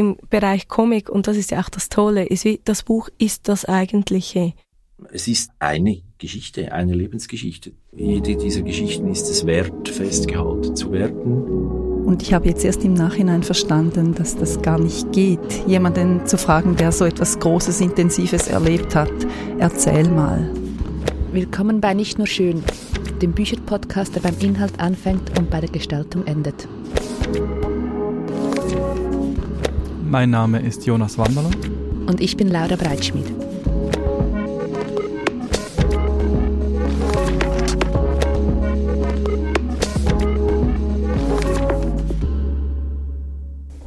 im Bereich Comic, und das ist ja auch das Tolle, ist wie, das Buch ist das Eigentliche. Es ist eine Geschichte, eine Lebensgeschichte. Jede dieser Geschichten ist es wert, festgehalten zu werden. Und ich habe jetzt erst im Nachhinein verstanden, dass das gar nicht geht, jemanden zu fragen, der so etwas Großes, Intensives erlebt hat. Erzähl mal. Willkommen bei Nicht nur schön, dem Bücherpodcast, der beim Inhalt anfängt und bei der Gestaltung endet. Mein Name ist Jonas Wanderler. Und ich bin Laura Breitschmidt.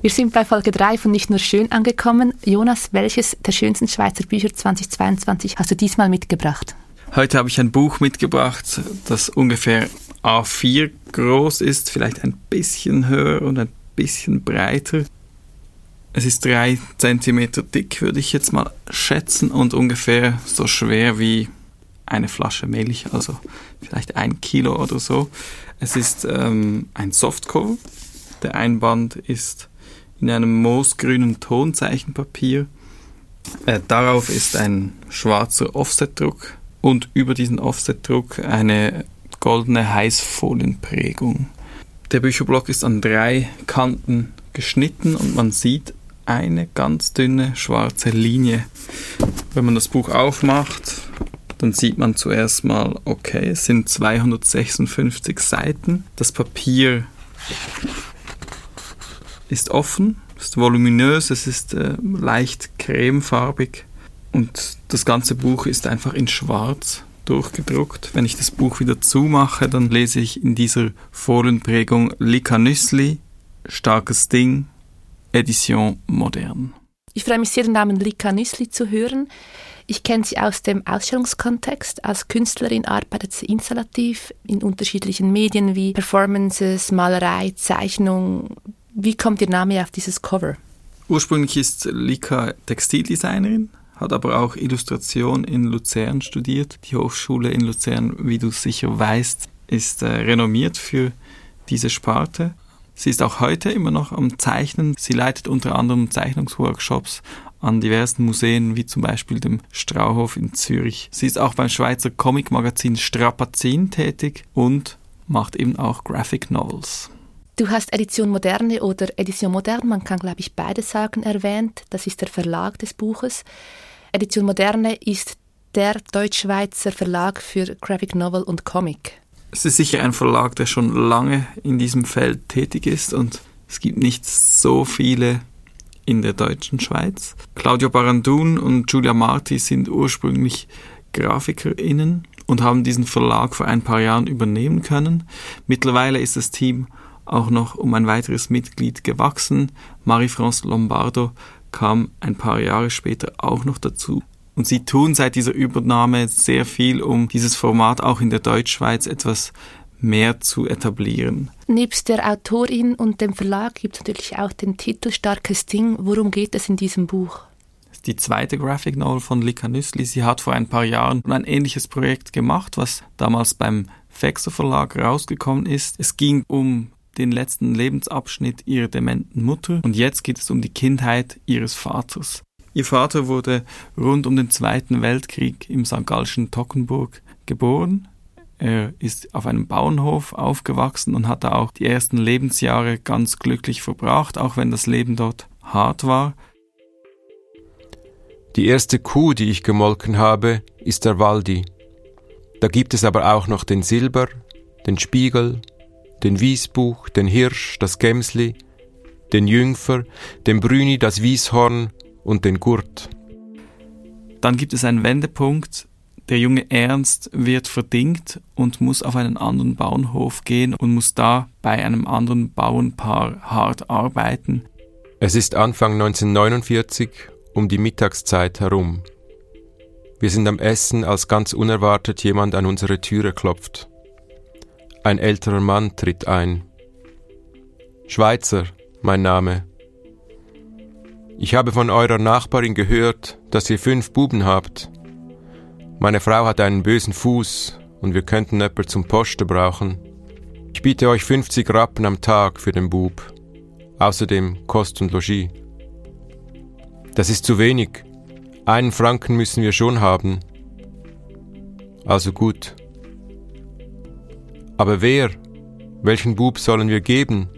Wir sind bei Folge 3 von Nicht nur schön angekommen. Jonas, welches der schönsten Schweizer Bücher 2022 hast du diesmal mitgebracht? Heute habe ich ein Buch mitgebracht, das ungefähr A4 groß ist, vielleicht ein bisschen höher und ein bisschen breiter. Es ist drei Zentimeter dick, würde ich jetzt mal schätzen, und ungefähr so schwer wie eine Flasche Milch, also vielleicht ein Kilo oder so. Es ist ähm, ein Softcover. Der Einband ist in einem moosgrünen Tonzeichenpapier. Äh, darauf ist ein schwarzer Offsetdruck und über diesen Offsetdruck eine goldene Heißfolienprägung. Der Bücherblock ist an drei Kanten geschnitten und man sieht eine ganz dünne schwarze Linie. Wenn man das Buch aufmacht, dann sieht man zuerst mal, okay, es sind 256 Seiten. Das Papier ist offen, ist voluminös, es ist äh, leicht cremefarbig und das ganze Buch ist einfach in schwarz durchgedruckt. Wenn ich das Buch wieder zumache, dann lese ich in dieser Folienprägung Lika Nüssli, Starkes Ding, Edition modern. Ich freue mich sehr, den Namen Lika Nüssli zu hören. Ich kenne sie aus dem Ausstellungskontext. Als Künstlerin arbeitet sie installativ in unterschiedlichen Medien wie Performances, Malerei, Zeichnung, wie kommt Ihr Name auf dieses Cover? Ursprünglich ist Lika Textildesignerin, hat aber auch Illustration in Luzern studiert. Die Hochschule in Luzern, wie du sicher weißt, ist äh, renommiert für diese Sparte. Sie ist auch heute immer noch am Zeichnen. Sie leitet unter anderem Zeichnungsworkshops an diversen Museen, wie zum Beispiel dem Strauhof in Zürich. Sie ist auch beim Schweizer Comicmagazin Strapazin tätig und macht eben auch Graphic Novels. Du hast Edition Moderne oder Edition Moderne, man kann glaube ich beide sagen, erwähnt. Das ist der Verlag des Buches. Edition Moderne ist der Deutschschweizer Verlag für Graphic Novel und Comic. Es ist sicher ein Verlag, der schon lange in diesem Feld tätig ist und es gibt nicht so viele in der deutschen Schweiz. Claudio Barandun und Giulia Marti sind ursprünglich GrafikerInnen und haben diesen Verlag vor ein paar Jahren übernehmen können. Mittlerweile ist das Team auch noch um ein weiteres Mitglied gewachsen. Marie-France Lombardo kam ein paar Jahre später auch noch dazu. Und sie tun seit dieser Übernahme sehr viel, um dieses Format auch in der Deutschschweiz etwas mehr zu etablieren. Nebst der Autorin und dem Verlag gibt es natürlich auch den Titel Starkes Ding. Worum geht es in diesem Buch? Das ist die zweite Graphic Novel von Lika Nüssli. Sie hat vor ein paar Jahren ein ähnliches Projekt gemacht, was damals beim Fexer Verlag rausgekommen ist. Es ging um den letzten Lebensabschnitt ihrer dementen Mutter und jetzt geht es um die Kindheit ihres Vaters. Ihr Vater wurde rund um den Zweiten Weltkrieg im St. Gallischen Tockenburg geboren. Er ist auf einem Bauernhof aufgewachsen und hat da auch die ersten Lebensjahre ganz glücklich verbracht, auch wenn das Leben dort hart war. Die erste Kuh, die ich gemolken habe, ist der Waldi. Da gibt es aber auch noch den Silber, den Spiegel, den Wiesbuch, den Hirsch, das Gemsli, den Jüngfer, den Brüni, das Wieshorn und den Gurt. Dann gibt es einen Wendepunkt. Der junge Ernst wird verdingt und muss auf einen anderen Bauernhof gehen und muss da bei einem anderen Bauernpaar hart arbeiten. Es ist Anfang 1949 um die Mittagszeit herum. Wir sind am Essen, als ganz unerwartet jemand an unsere Türe klopft. Ein älterer Mann tritt ein. Schweizer, mein Name. Ich habe von eurer Nachbarin gehört, dass ihr fünf Buben habt. Meine Frau hat einen bösen Fuß und wir könnten jemand zum Posten brauchen. Ich biete euch 50 Rappen am Tag für den Bub. Außerdem Kost und Logis. Das ist zu wenig. Einen Franken müssen wir schon haben. Also gut. Aber wer? Welchen Bub sollen wir geben?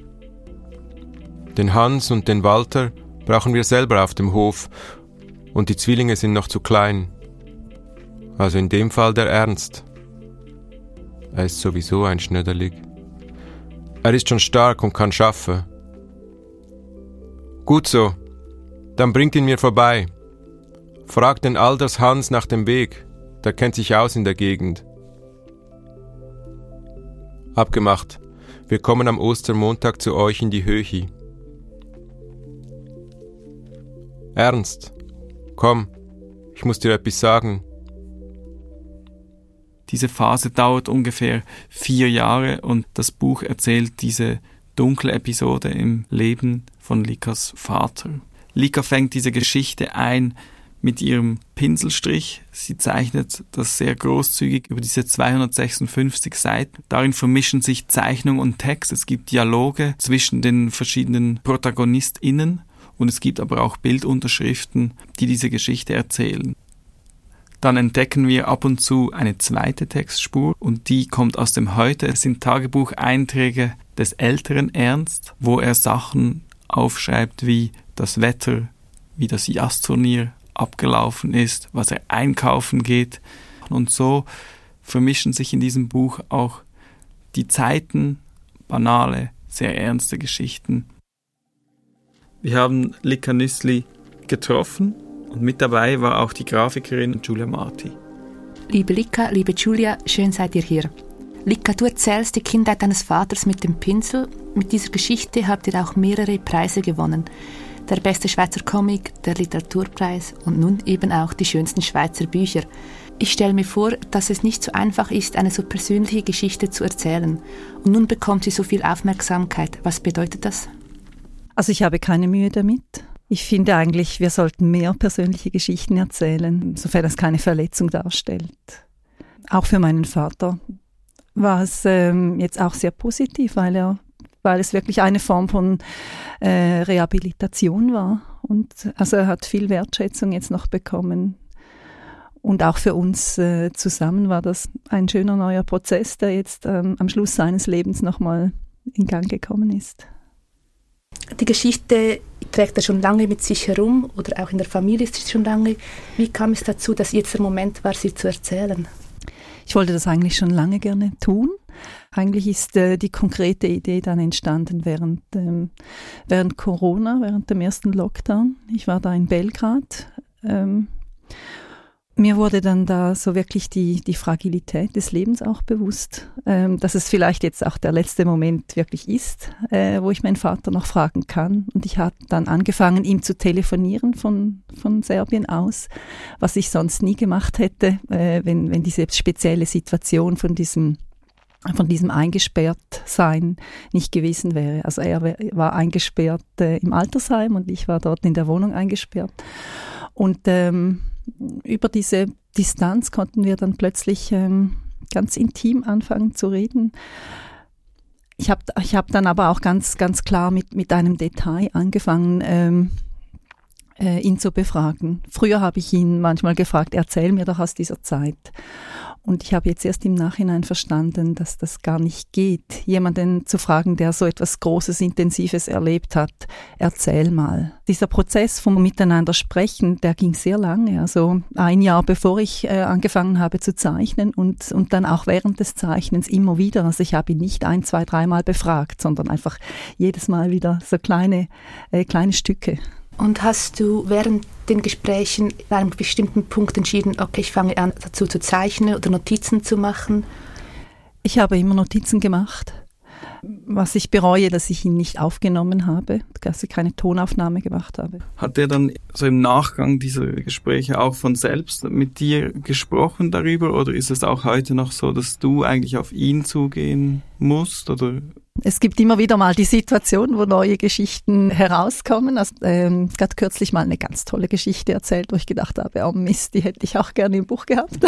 Den Hans und den Walter brauchen wir selber auf dem Hof, und die Zwillinge sind noch zu klein. Also in dem Fall der Ernst. Er ist sowieso ein Schnöderlig. Er ist schon stark und kann schaffen. Gut so. Dann bringt ihn mir vorbei. Fragt den Alders Hans nach dem Weg. Der kennt sich aus in der Gegend. Abgemacht. Wir kommen am Ostermontag zu euch in die Höchi. Ernst, komm, ich muss dir etwas sagen. Diese Phase dauert ungefähr vier Jahre und das Buch erzählt diese dunkle Episode im Leben von Likas Vater. Lika fängt diese Geschichte ein mit ihrem Pinselstrich. Sie zeichnet das sehr großzügig über diese 256 Seiten. Darin vermischen sich Zeichnung und Text. Es gibt Dialoge zwischen den verschiedenen ProtagonistInnen und es gibt aber auch Bildunterschriften, die diese Geschichte erzählen. Dann entdecken wir ab und zu eine zweite Textspur und die kommt aus dem Heute. Es sind Tagebucheinträge des älteren Ernst, wo er Sachen aufschreibt wie das Wetter, wie das Jazzturnier abgelaufen ist, was er einkaufen geht. Und so vermischen sich in diesem Buch auch die Zeiten, banale, sehr ernste Geschichten. Wir haben Lika Nüssli getroffen und mit dabei war auch die Grafikerin Julia Marti. Liebe Lika, liebe Julia, schön seid ihr hier. Lika, du erzählst die Kindheit deines Vaters mit dem Pinsel. Mit dieser Geschichte habt ihr auch mehrere Preise gewonnen der beste Schweizer Comic, der Literaturpreis und nun eben auch die schönsten Schweizer Bücher. Ich stelle mir vor, dass es nicht so einfach ist, eine so persönliche Geschichte zu erzählen. Und nun bekommt sie so viel Aufmerksamkeit. Was bedeutet das? Also ich habe keine Mühe damit. Ich finde eigentlich, wir sollten mehr persönliche Geschichten erzählen, sofern das keine Verletzung darstellt. Auch für meinen Vater war es ähm, jetzt auch sehr positiv, weil er weil es wirklich eine Form von äh, Rehabilitation war. Und also er hat viel Wertschätzung jetzt noch bekommen. Und auch für uns äh, zusammen war das ein schöner neuer Prozess, der jetzt ähm, am Schluss seines Lebens nochmal in Gang gekommen ist. Die Geschichte trägt er schon lange mit sich herum oder auch in der Familie ist sie schon lange. Wie kam es dazu, dass jetzt der Moment war, sie zu erzählen? Ich wollte das eigentlich schon lange gerne tun. Eigentlich ist äh, die konkrete Idee dann entstanden während, ähm, während Corona, während dem ersten Lockdown. Ich war da in Belgrad. Ähm, mir wurde dann da so wirklich die, die Fragilität des Lebens auch bewusst, ähm, dass es vielleicht jetzt auch der letzte Moment wirklich ist, äh, wo ich meinen Vater noch fragen kann. Und ich habe dann angefangen, ihm zu telefonieren von, von Serbien aus, was ich sonst nie gemacht hätte, äh, wenn, wenn diese spezielle Situation von diesem von diesem Eingesperrtsein nicht gewesen wäre. Also er war eingesperrt äh, im Altersheim und ich war dort in der Wohnung eingesperrt. Und ähm, über diese Distanz konnten wir dann plötzlich ähm, ganz intim anfangen zu reden. Ich habe ich hab dann aber auch ganz, ganz klar mit, mit einem Detail angefangen, ähm, äh, ihn zu befragen. Früher habe ich ihn manchmal gefragt, erzähl mir doch aus dieser Zeit. Und ich habe jetzt erst im Nachhinein verstanden, dass das gar nicht geht, jemanden zu fragen, der so etwas Großes, Intensives erlebt hat. Erzähl mal. Dieser Prozess vom Miteinander sprechen, der ging sehr lange, also ein Jahr bevor ich äh, angefangen habe zu zeichnen und, und dann auch während des Zeichnens immer wieder. Also ich habe ihn nicht ein, zwei, dreimal befragt, sondern einfach jedes Mal wieder so kleine, äh, kleine Stücke. Und hast du während den Gesprächen an einem bestimmten Punkt entschieden, okay, ich fange an dazu zu zeichnen oder Notizen zu machen? Ich habe immer Notizen gemacht. Was ich bereue, dass ich ihn nicht aufgenommen habe, dass ich keine Tonaufnahme gemacht habe. Hat er dann so im Nachgang dieser Gespräche auch von selbst mit dir gesprochen darüber oder ist es auch heute noch so, dass du eigentlich auf ihn zugehen musst oder es gibt immer wieder mal die Situation, wo neue Geschichten herauskommen. Also, ähm, gerade kürzlich mal eine ganz tolle Geschichte erzählt, wo ich gedacht habe, oh Mist, die hätte ich auch gerne im Buch gehabt.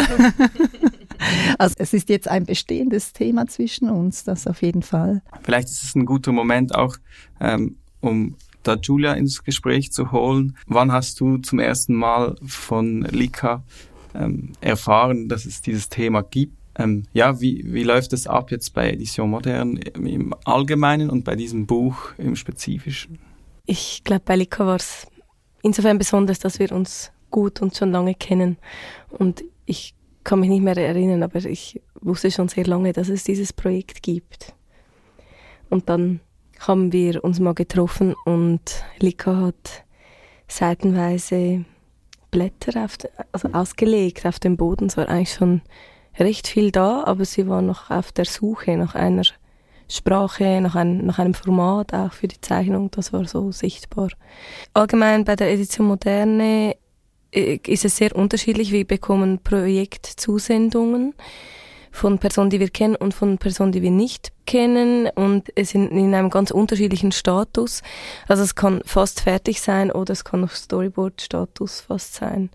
also es ist jetzt ein bestehendes Thema zwischen uns, das auf jeden Fall. Vielleicht ist es ein guter Moment auch, ähm, um da Julia ins Gespräch zu holen. Wann hast du zum ersten Mal von Lika ähm, erfahren, dass es dieses Thema gibt? Ähm, ja, wie, wie läuft es ab jetzt bei Edition Modern im Allgemeinen und bei diesem Buch im Spezifischen? Ich glaube, bei Lika war es insofern besonders, dass wir uns gut und schon lange kennen. Und ich kann mich nicht mehr erinnern, aber ich wusste schon sehr lange, dass es dieses Projekt gibt. Und dann haben wir uns mal getroffen und Lika hat seitenweise Blätter auf, also ausgelegt auf dem Boden. Es war eigentlich schon recht viel da, aber sie war noch auf der Suche nach einer Sprache, nach, ein, nach einem Format auch für die Zeichnung. Das war so sichtbar. Allgemein bei der Edition Moderne ist es sehr unterschiedlich. Wir bekommen Projektzusendungen von Personen, die wir kennen und von Personen, die wir nicht kennen und es sind in einem ganz unterschiedlichen Status. Also es kann fast fertig sein oder es kann noch Storyboard-Status fast sein.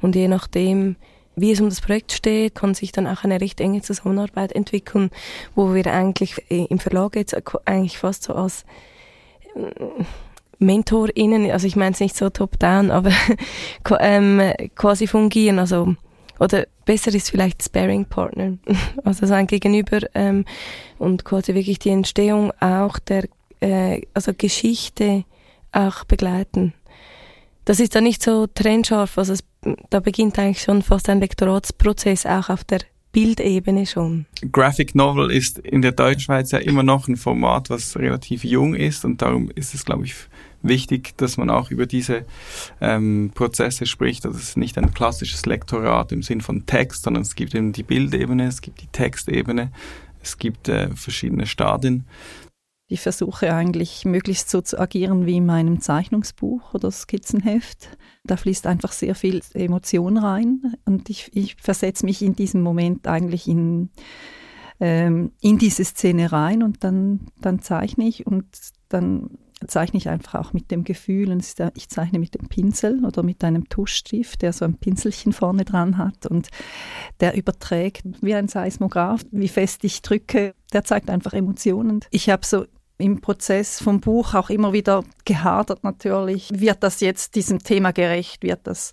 Und je nachdem, wie es um das Projekt steht, kann sich dann auch eine recht enge Zusammenarbeit entwickeln, wo wir eigentlich im Verlag jetzt eigentlich fast so als äh, MentorInnen, also ich meine es nicht so top-down, aber ähm, quasi fungieren, also oder besser ist vielleicht Sparing-Partner, also sein Gegenüber ähm, und quasi wirklich die Entstehung auch der äh, also Geschichte auch begleiten. Das ist dann nicht so trennscharf, also es, da beginnt eigentlich schon fast ein Lektoratsprozess auch auf der Bildebene schon. Graphic Novel ist in der Deutschschweiz ja immer noch ein Format, was relativ jung ist und darum ist es, glaube ich, wichtig, dass man auch über diese ähm, Prozesse spricht. Also es ist nicht ein klassisches Lektorat im Sinn von Text, sondern es gibt eben die Bildebene, es gibt die Textebene, es gibt äh, verschiedene Stadien. Ich versuche eigentlich möglichst so zu agieren wie in meinem Zeichnungsbuch oder Skizzenheft. Da fließt einfach sehr viel Emotion rein und ich, ich versetze mich in diesem Moment eigentlich in, ähm, in diese Szene rein und dann, dann zeichne ich und dann zeichne ich einfach auch mit dem Gefühl und ich zeichne mit dem Pinsel oder mit einem Tuschstift, der so ein Pinselchen vorne dran hat und der überträgt wie ein Seismograph, wie fest ich drücke, der zeigt einfach Emotionen. Ich habe so im Prozess vom Buch auch immer wieder gehadert natürlich, wird das jetzt diesem Thema gerecht, wird das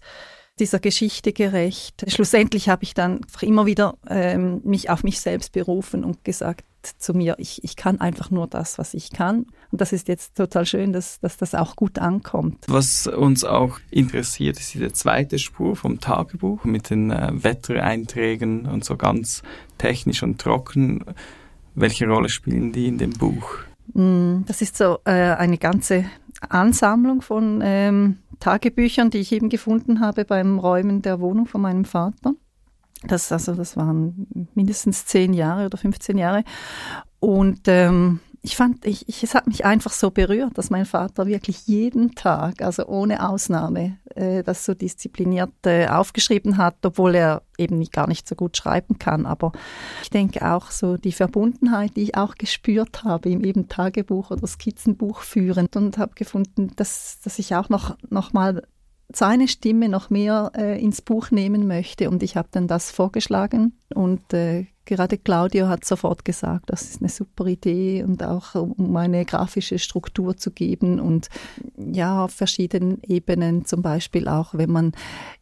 dieser Geschichte gerecht. Schlussendlich habe ich dann immer wieder ähm, mich auf mich selbst berufen und gesagt zu mir, ich, ich kann einfach nur das, was ich kann. Und das ist jetzt total schön, dass, dass das auch gut ankommt. Was uns auch interessiert, ist diese zweite Spur vom Tagebuch mit den äh, Wettereinträgen und so ganz technisch und trocken. Welche Rolle spielen die in dem Buch? Mm, das ist so äh, eine ganze Ansammlung von ähm, Tagebüchern, die ich eben gefunden habe beim Räumen der Wohnung von meinem Vater. Das, also, das waren mindestens zehn Jahre oder 15 Jahre. Und ähm, ich fand, ich, ich, es hat mich einfach so berührt, dass mein Vater wirklich jeden Tag, also ohne Ausnahme, äh, das so diszipliniert äh, aufgeschrieben hat, obwohl er eben gar nicht so gut schreiben kann. Aber ich denke auch so die Verbundenheit, die ich auch gespürt habe im eben Tagebuch oder Skizzenbuch führend und habe gefunden, dass, dass ich auch noch, noch mal seine Stimme noch mehr äh, ins Buch nehmen möchte. Und ich habe dann das vorgeschlagen. Und äh, gerade Claudio hat sofort gesagt, das ist eine super Idee und auch um eine grafische Struktur zu geben. Und ja, auf verschiedenen Ebenen, zum Beispiel auch, wenn man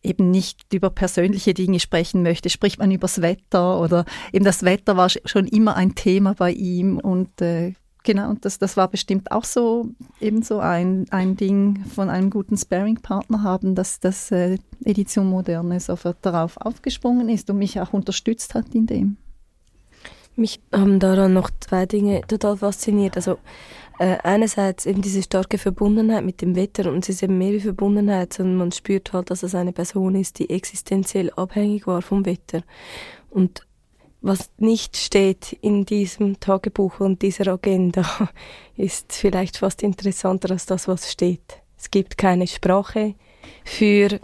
eben nicht über persönliche Dinge sprechen möchte, spricht man übers Wetter oder eben das Wetter war schon immer ein Thema bei ihm. Und äh, Genau, und das, das war bestimmt auch so ebenso ein, ein Ding von einem guten Sparing-Partner haben, dass das äh, Edition Moderne sofort darauf aufgesprungen ist und mich auch unterstützt hat in dem. Mich haben daran noch zwei Dinge total fasziniert. Also äh, einerseits eben diese starke Verbundenheit mit dem Wetter und es ist eben mehr wie Verbundenheit, sondern man spürt halt, dass es eine Person ist, die existenziell abhängig war vom Wetter. Und was nicht steht in diesem Tagebuch und dieser Agenda, ist vielleicht fast interessanter als das, was steht. Es gibt keine Sprache für,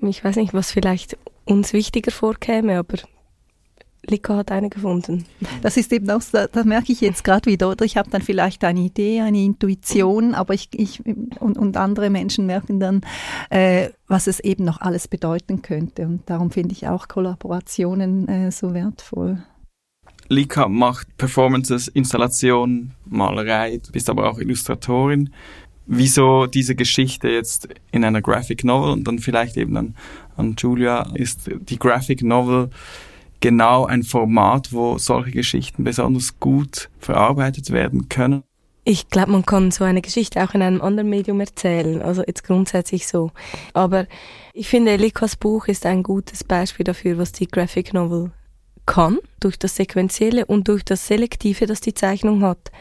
ich weiß nicht, was vielleicht uns wichtiger vorkäme, aber Lika hat eine gefunden. Das ist eben auch, da, da merke ich jetzt gerade wieder, oder ich habe dann vielleicht eine Idee, eine Intuition, aber ich, ich und, und andere Menschen merken dann, äh, was es eben noch alles bedeuten könnte. Und darum finde ich auch Kollaborationen äh, so wertvoll. Lika macht Performances, Installationen, Malerei, du bist aber auch Illustratorin. Wieso diese Geschichte jetzt in einer Graphic Novel und dann vielleicht eben an, an Julia ist die Graphic Novel genau ein Format, wo solche Geschichten besonders gut verarbeitet werden können? Ich glaube, man kann so eine Geschichte auch in einem anderen Medium erzählen, also jetzt grundsätzlich so. Aber ich finde, Likas Buch ist ein gutes Beispiel dafür, was die Graphic Novel kann, durch das Sequenzielle und durch das Selektive, das die Zeichnung hat.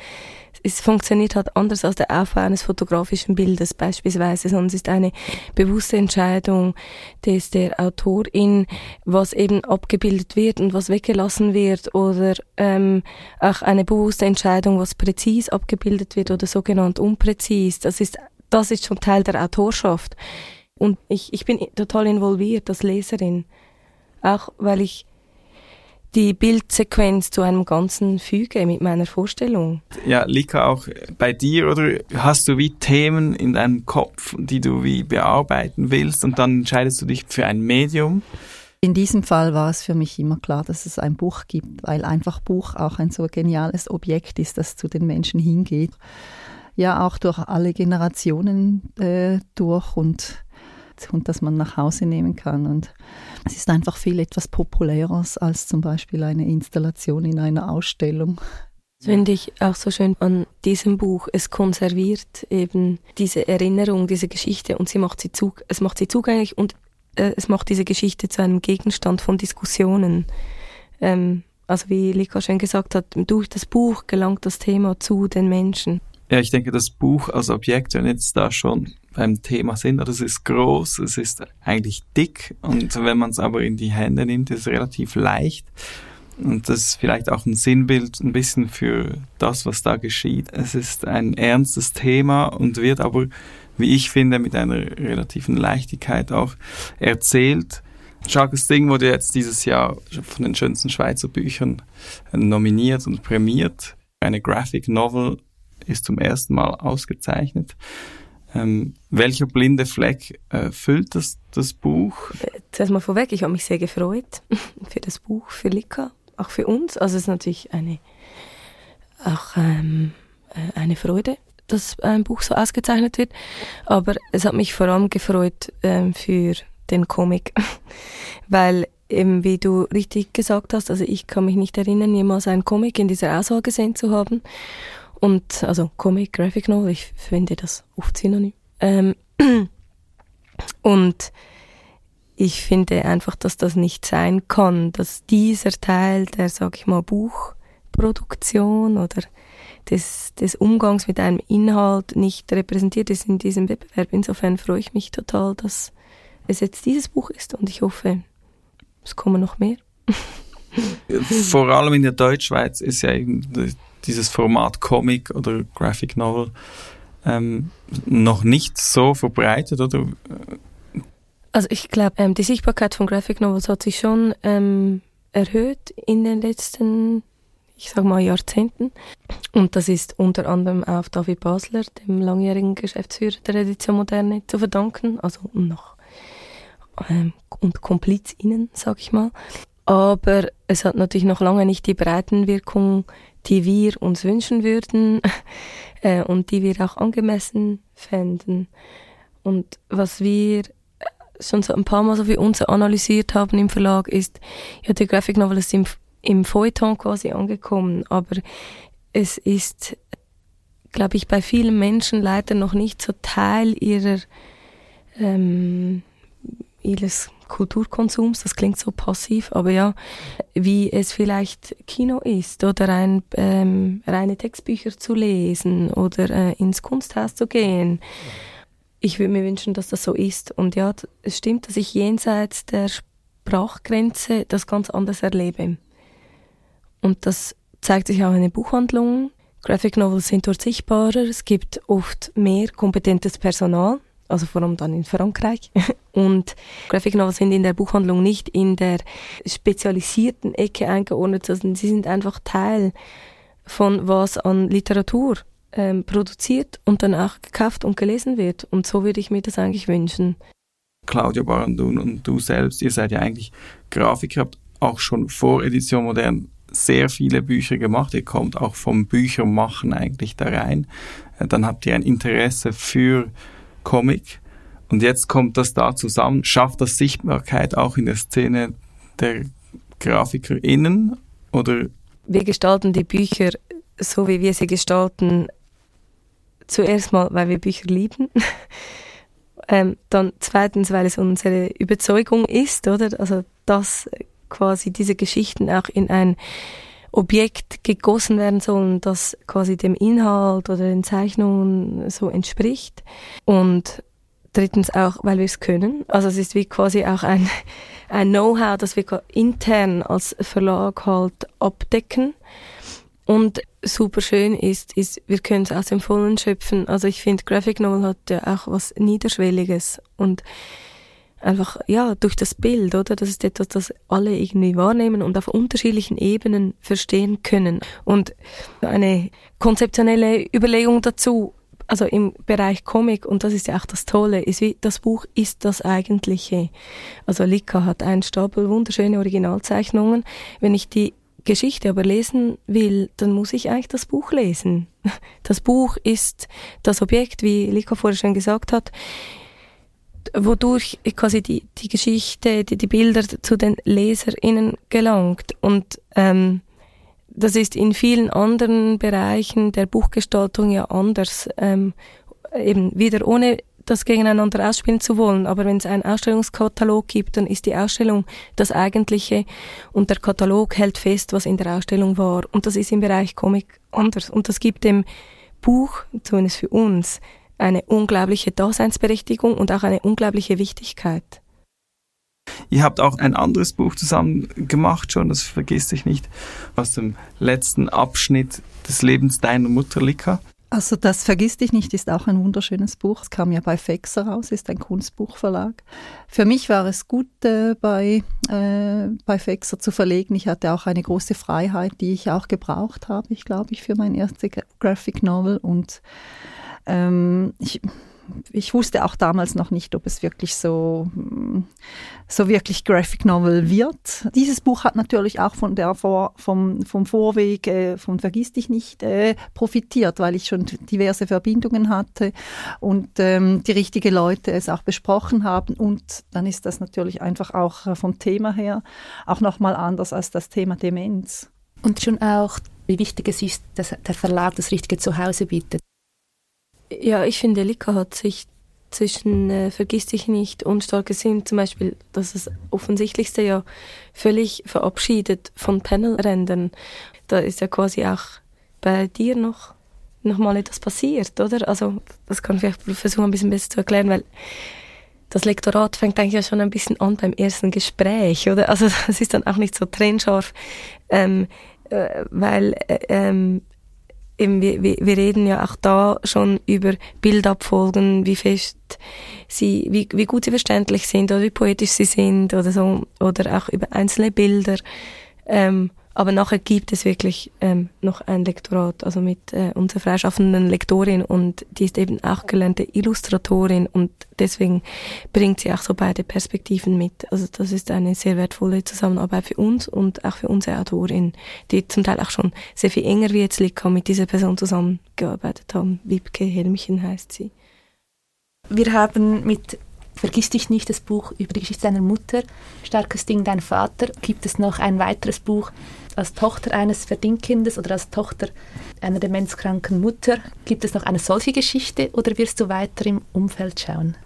Es funktioniert halt anders als der Aufbau eines fotografischen Bildes beispielsweise, sondern es ist eine bewusste Entscheidung des der Autorin, was eben abgebildet wird und was weggelassen wird oder ähm, auch eine bewusste Entscheidung, was präzis abgebildet wird oder sogenannt unpräzis. Das ist das ist schon Teil der Autorschaft. Und ich, ich bin total involviert als Leserin. Auch weil ich die Bildsequenz zu einem Ganzen füge mit meiner Vorstellung. Ja, Lika, auch bei dir, oder hast du wie Themen in deinem Kopf, die du wie bearbeiten willst und dann entscheidest du dich für ein Medium? In diesem Fall war es für mich immer klar, dass es ein Buch gibt, weil einfach Buch auch ein so geniales Objekt ist, das zu den Menschen hingeht. Ja, auch durch alle Generationen äh, durch und und das man nach Hause nehmen kann. Und es ist einfach viel etwas populäres als zum Beispiel eine Installation in einer Ausstellung. Das finde ich auch so schön an diesem Buch. Es konserviert eben diese Erinnerung, diese Geschichte und sie macht sie zug, es macht sie zugänglich und äh, es macht diese Geschichte zu einem Gegenstand von Diskussionen. Ähm, also wie Lika schön gesagt hat, durch das Buch gelangt das Thema zu den Menschen. Ja, ich denke, das Buch als Objekt, wenn jetzt da schon beim Thema sind, oder es ist groß, es ist eigentlich dick und wenn man es aber in die Hände nimmt, ist es relativ leicht. Und das ist vielleicht auch ein Sinnbild ein bisschen für das, was da geschieht. Es ist ein ernstes Thema und wird aber, wie ich finde, mit einer relativen Leichtigkeit auch erzählt. Starkes Ding wurde jetzt dieses Jahr von den schönsten Schweizer Büchern nominiert und prämiert. Eine Graphic Novel ist zum ersten Mal ausgezeichnet. Ähm, welcher blinde Fleck äh, füllt das, das Buch? Zuerst mal vorweg, ich habe mich sehr gefreut für das Buch, für Lika, auch für uns. Also es ist natürlich eine, auch ähm, äh, eine Freude, dass ein Buch so ausgezeichnet wird. Aber es hat mich vor allem gefreut ähm, für den Comic, weil eben wie du richtig gesagt hast, also ich kann mich nicht erinnern, jemals einen Comic in dieser Auswahl gesehen zu haben. Und also Comic, Graphic Novel, ich verwende das oft synonym. Ähm, und ich finde einfach, dass das nicht sein kann, dass dieser Teil der, sag ich mal, Buchproduktion oder des, des Umgangs mit einem Inhalt nicht repräsentiert ist in diesem Wettbewerb. Insofern freue ich mich total, dass es jetzt dieses Buch ist und ich hoffe, es kommen noch mehr. Vor allem in der Deutschschweiz ist ja dieses Format Comic oder Graphic Novel ähm, noch nicht so verbreitet, oder? Also ich glaube, ähm, die Sichtbarkeit von Graphic Novels hat sich schon ähm, erhöht in den letzten, ich sag mal, Jahrzehnten. Und das ist unter anderem auf David Basler, dem langjährigen Geschäftsführer der Edition Moderne, zu verdanken. Also noch ähm, und KomplizInnen, sag ich mal. Aber es hat natürlich noch lange nicht die Breitenwirkung die wir uns wünschen würden äh, und die wir auch angemessen fänden. Und was wir schon so ein paar Mal so für uns analysiert haben im Verlag ist, ja, die Graphic Novel ist im, im Feuilleton quasi angekommen, aber es ist, glaube ich, bei vielen Menschen leider noch nicht so Teil ihrer, ähm, ihres Kulturkonsums, das klingt so passiv, aber ja, wie es vielleicht Kino ist oder ein, ähm, reine Textbücher zu lesen oder äh, ins Kunsthaus zu gehen. Ich würde mir wünschen, dass das so ist. Und ja, es stimmt, dass ich jenseits der Sprachgrenze das ganz anders erlebe. Und das zeigt sich auch in den Buchhandlungen. Graphic Novels sind dort sichtbarer. Es gibt oft mehr kompetentes Personal also vor allem dann in Frankreich. Und Graphic Novels sind in der Buchhandlung nicht in der spezialisierten Ecke eingeordnet, sondern sie sind einfach Teil von was an Literatur ähm, produziert und dann auch gekauft und gelesen wird. Und so würde ich mir das eigentlich wünschen. Claudia Barandun und du selbst, ihr seid ja eigentlich Grafiker, habt auch schon vor Edition Modern sehr viele Bücher gemacht. Ihr kommt auch vom Büchermachen eigentlich da rein. Äh, dann habt ihr ein Interesse für Comic. Und jetzt kommt das da zusammen, schafft das Sichtbarkeit auch in der Szene der GrafikerInnen oder? Wir gestalten die Bücher so, wie wir sie gestalten. Zuerst mal, weil wir Bücher lieben. ähm, dann zweitens, weil es unsere Überzeugung ist, oder? Also, dass quasi diese Geschichten auch in ein Objekt gegossen werden sollen, das quasi dem Inhalt oder den Zeichnungen so entspricht. Und drittens auch, weil wir es können. Also es ist wie quasi auch ein, ein Know-how, das wir intern als Verlag halt abdecken. Und super schön ist, ist, wir können es aus dem Vollen schöpfen. Also ich finde, Graphic Novel hat ja auch was Niederschwelliges und einfach, ja, durch das Bild, oder? Das ist etwas, das alle irgendwie wahrnehmen und auf unterschiedlichen Ebenen verstehen können. Und eine konzeptionelle Überlegung dazu, also im Bereich Comic, und das ist ja auch das Tolle, ist wie, das Buch ist das Eigentliche. Also Lika hat einen Stapel wunderschöne Originalzeichnungen. Wenn ich die Geschichte aber lesen will, dann muss ich eigentlich das Buch lesen. Das Buch ist das Objekt, wie Lika vorher schon gesagt hat wodurch quasi die, die Geschichte, die, die Bilder zu den LeserInnen gelangt. Und ähm, das ist in vielen anderen Bereichen der Buchgestaltung ja anders. Ähm, eben wieder ohne das gegeneinander ausspielen zu wollen. Aber wenn es einen Ausstellungskatalog gibt, dann ist die Ausstellung das Eigentliche und der Katalog hält fest, was in der Ausstellung war. Und das ist im Bereich Comic anders. Und das gibt dem Buch, zumindest für uns, eine unglaubliche Daseinsberechtigung und auch eine unglaubliche Wichtigkeit. Ihr habt auch ein anderes Buch zusammen gemacht schon, das vergisst ich nicht, aus dem letzten Abschnitt des Lebens deiner Mutter Lika. Also das Vergiss dich nicht ist auch ein wunderschönes Buch. Es kam ja bei Fexer raus, ist ein Kunstbuchverlag. Für mich war es gut, äh, bei, äh, bei Fexer zu verlegen. Ich hatte auch eine große Freiheit, die ich auch gebraucht habe, ich glaube ich, für mein erstes Graphic Novel und ähm, ich, ich wusste auch damals noch nicht, ob es wirklich so, so wirklich Graphic Novel wird. Dieses Buch hat natürlich auch von der Vor, vom, vom Vorweg äh, von Vergiss dich nicht äh, profitiert, weil ich schon diverse Verbindungen hatte und ähm, die richtigen Leute es auch besprochen haben. Und dann ist das natürlich einfach auch äh, vom Thema her auch nochmal anders als das Thema Demenz. Und schon auch, wie wichtig es ist, dass der Verlag das richtige Zuhause bietet. Ja, ich finde, Lika hat sich zwischen äh, Vergiss dich nicht und Starke Sinn zum Beispiel, das ist das Offensichtlichste ja völlig verabschiedet von Panelrändern. Da ist ja quasi auch bei dir noch noch mal etwas passiert, oder? Also das kann ich vielleicht versuchen, ein bisschen besser zu erklären, weil das Lektorat fängt eigentlich ja schon ein bisschen an beim ersten Gespräch, oder? Also das ist dann auch nicht so trennscharf, ähm, äh, weil äh, ähm, eben, wir, wir reden ja auch da schon über Bildabfolgen, wie fest sie, wie, wie gut sie verständlich sind oder wie poetisch sie sind oder so, oder auch über einzelne Bilder. Ähm, aber nachher gibt es wirklich ähm, noch ein Lektorat, also mit äh, unserer freischaffenden Lektorin und die ist eben auch gelernte Illustratorin und deswegen bringt sie auch so beide Perspektiven mit. Also das ist eine sehr wertvolle Zusammenarbeit für uns und auch für unsere Autorin, die zum Teil auch schon sehr viel enger wie jetzt Lika mit dieser Person zusammengearbeitet haben. Wiebke Helmchen heißt sie. Wir haben mit Vergiss dich nicht, das Buch über die Geschichte deiner Mutter, Starkes Ding, dein Vater. Gibt es noch ein weiteres Buch, als Tochter eines Verdingkindes oder als Tochter einer demenzkranken Mutter, gibt es noch eine solche Geschichte oder wirst du weiter im Umfeld schauen?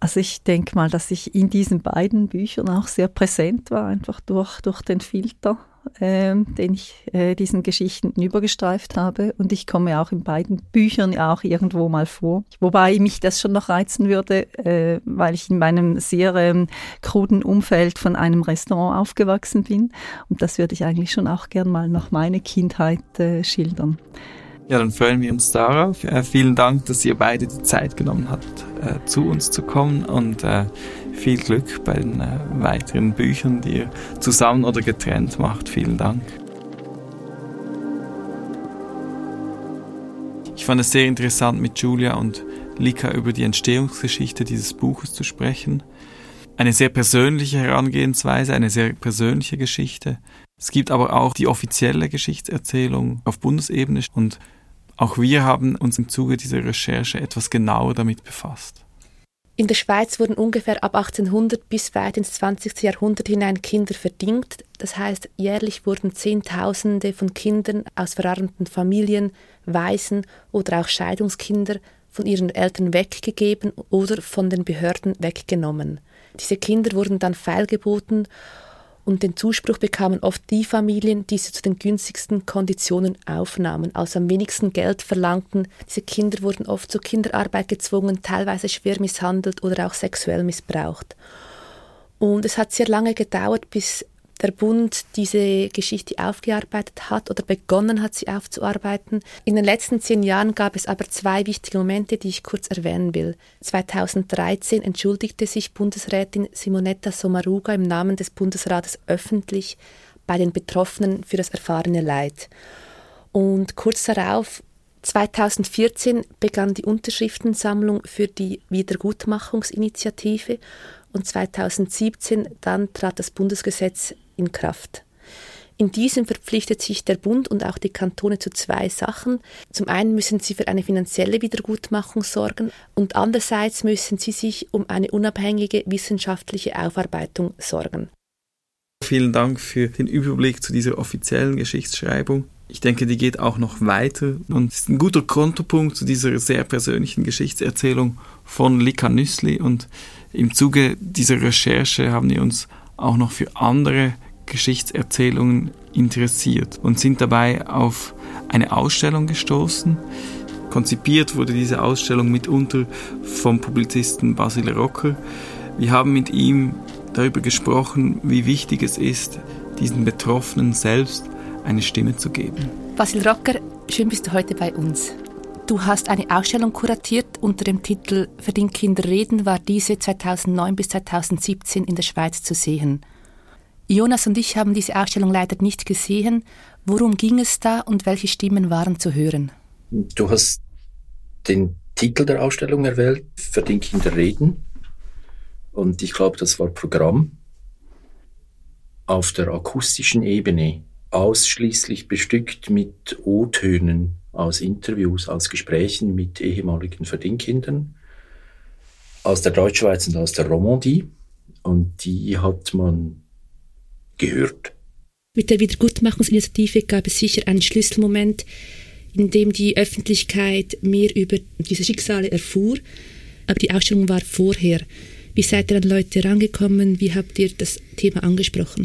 Also ich denke mal, dass ich in diesen beiden Büchern auch sehr präsent war, einfach durch, durch den Filter äh, den ich äh, diesen Geschichten übergestreift habe. Und ich komme auch in beiden Büchern auch irgendwo mal vor. Wobei mich das schon noch reizen würde, äh, weil ich in meinem sehr ähm, kruden Umfeld von einem Restaurant aufgewachsen bin. Und das würde ich eigentlich schon auch gern mal noch meine Kindheit äh, schildern. Ja, dann freuen wir uns darauf. Vielen Dank, dass ihr beide die Zeit genommen habt, zu uns zu kommen und viel Glück bei den äh, weiteren Büchern, die ihr zusammen oder getrennt macht. Vielen Dank. Ich fand es sehr interessant, mit Julia und Lika über die Entstehungsgeschichte dieses Buches zu sprechen. Eine sehr persönliche Herangehensweise, eine sehr persönliche Geschichte. Es gibt aber auch die offizielle Geschichtserzählung auf Bundesebene und auch wir haben uns im Zuge dieser Recherche etwas genauer damit befasst. In der Schweiz wurden ungefähr ab 1800 bis weit ins 20. Jahrhundert hinein Kinder verdingt. Das heißt, jährlich wurden Zehntausende von Kindern aus verarmten Familien, Waisen oder auch Scheidungskinder von ihren Eltern weggegeben oder von den Behörden weggenommen. Diese Kinder wurden dann feilgeboten und den Zuspruch bekamen oft die Familien, die sie zu den günstigsten Konditionen aufnahmen, also am wenigsten Geld verlangten. Diese Kinder wurden oft zur Kinderarbeit gezwungen, teilweise schwer misshandelt oder auch sexuell missbraucht. Und es hat sehr lange gedauert, bis der Bund diese Geschichte aufgearbeitet hat oder begonnen hat, sie aufzuarbeiten. In den letzten zehn Jahren gab es aber zwei wichtige Momente, die ich kurz erwähnen will. 2013 entschuldigte sich Bundesrätin Simonetta Sommaruga im Namen des Bundesrates öffentlich bei den Betroffenen für das erfahrene Leid. Und kurz darauf 2014 begann die Unterschriftensammlung für die Wiedergutmachungsinitiative und 2017 dann trat das Bundesgesetz in Kraft. In diesem verpflichtet sich der Bund und auch die Kantone zu zwei Sachen. Zum einen müssen sie für eine finanzielle Wiedergutmachung sorgen und andererseits müssen sie sich um eine unabhängige wissenschaftliche Aufarbeitung sorgen. Vielen Dank für den Überblick zu dieser offiziellen Geschichtsschreibung. Ich denke, die geht auch noch weiter und ist ein guter Kontopunkt zu dieser sehr persönlichen Geschichtserzählung von Lika Nüssli. Und im Zuge dieser Recherche haben wir uns auch noch für andere Geschichtserzählungen interessiert und sind dabei auf eine Ausstellung gestoßen. Konzipiert wurde diese Ausstellung mitunter vom Publizisten Basil Rocker. Wir haben mit ihm darüber gesprochen, wie wichtig es ist, diesen Betroffenen selbst eine Stimme zu geben. Basil Rocker, schön bist du heute bei uns. Du hast eine Ausstellung kuratiert unter dem Titel Verdient Kinder reden, war diese 2009 bis 2017 in der Schweiz zu sehen. Jonas und ich haben diese Ausstellung leider nicht gesehen. Worum ging es da und welche Stimmen waren zu hören? Du hast den Titel der Ausstellung erwähnt, Verdient Kinder reden. Und ich glaube, das war Programm auf der akustischen Ebene, ausschließlich bestückt mit O-Tönen aus Interviews, aus Gesprächen mit ehemaligen Verdienkindern aus der Deutschschweiz und aus der Romandie. Und die hat man gehört. Mit der Wiedergutmachungsinitiative gab es sicher einen Schlüsselmoment, in dem die Öffentlichkeit mehr über diese Schicksale erfuhr. Aber die Ausstellung war vorher. Wie seid ihr an Leute herangekommen? Wie habt ihr das Thema angesprochen?